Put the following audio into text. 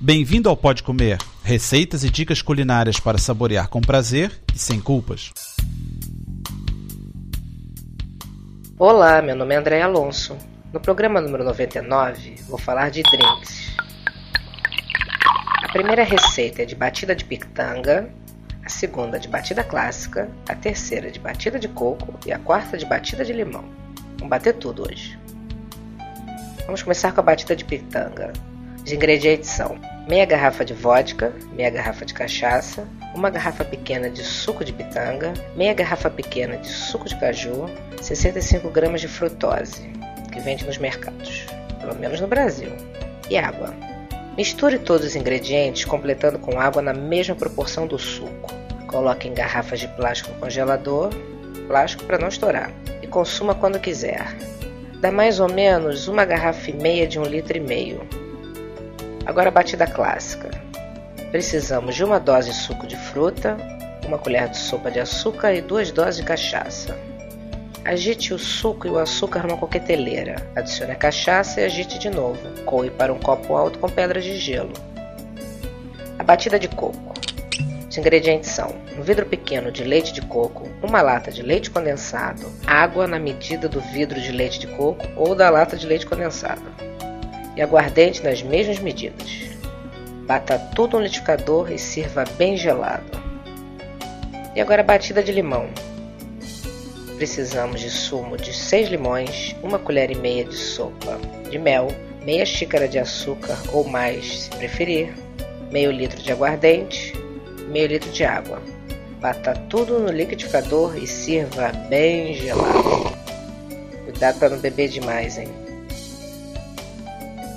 Bem-vindo ao Pode Comer, receitas e dicas culinárias para saborear com prazer e sem culpas. Olá, meu nome é André Alonso. No programa número 99, vou falar de drinks. A primeira receita é de batida de pitanga, a segunda de batida clássica, a terceira de batida de coco e a quarta de batida de limão. Vamos bater tudo hoje. Vamos começar com a batida de pitanga. Os ingredientes são meia garrafa de vodka, meia garrafa de cachaça, uma garrafa pequena de suco de pitanga, meia garrafa pequena de suco de caju, 65 gramas de frutose, que vende nos mercados, pelo menos no Brasil, e água. Misture todos os ingredientes, completando com água na mesma proporção do suco. Coloque em garrafas de plástico no congelador, plástico para não estourar, e consuma quando quiser. Dá mais ou menos uma garrafa e meia de um litro e meio, Agora a batida clássica. Precisamos de uma dose de suco de fruta, uma colher de sopa de açúcar e duas doses de cachaça. Agite o suco e o açúcar numa coqueteleira. Adicione a cachaça e agite de novo. Coe para um copo alto com pedras de gelo. A batida de coco. Os ingredientes são um vidro pequeno de leite de coco, uma lata de leite condensado, água na medida do vidro de leite de coco ou da lata de leite condensado e aguardente nas mesmas medidas. Bata tudo no liquidificador e sirva bem gelado. E agora batida de limão. Precisamos de sumo de 6 limões, uma colher e meia de sopa de mel, meia xícara de açúcar ou mais, se preferir, meio litro de aguardente, meio litro de água. Bata tudo no liquidificador e sirva bem gelado. Cuidado para não beber demais, hein?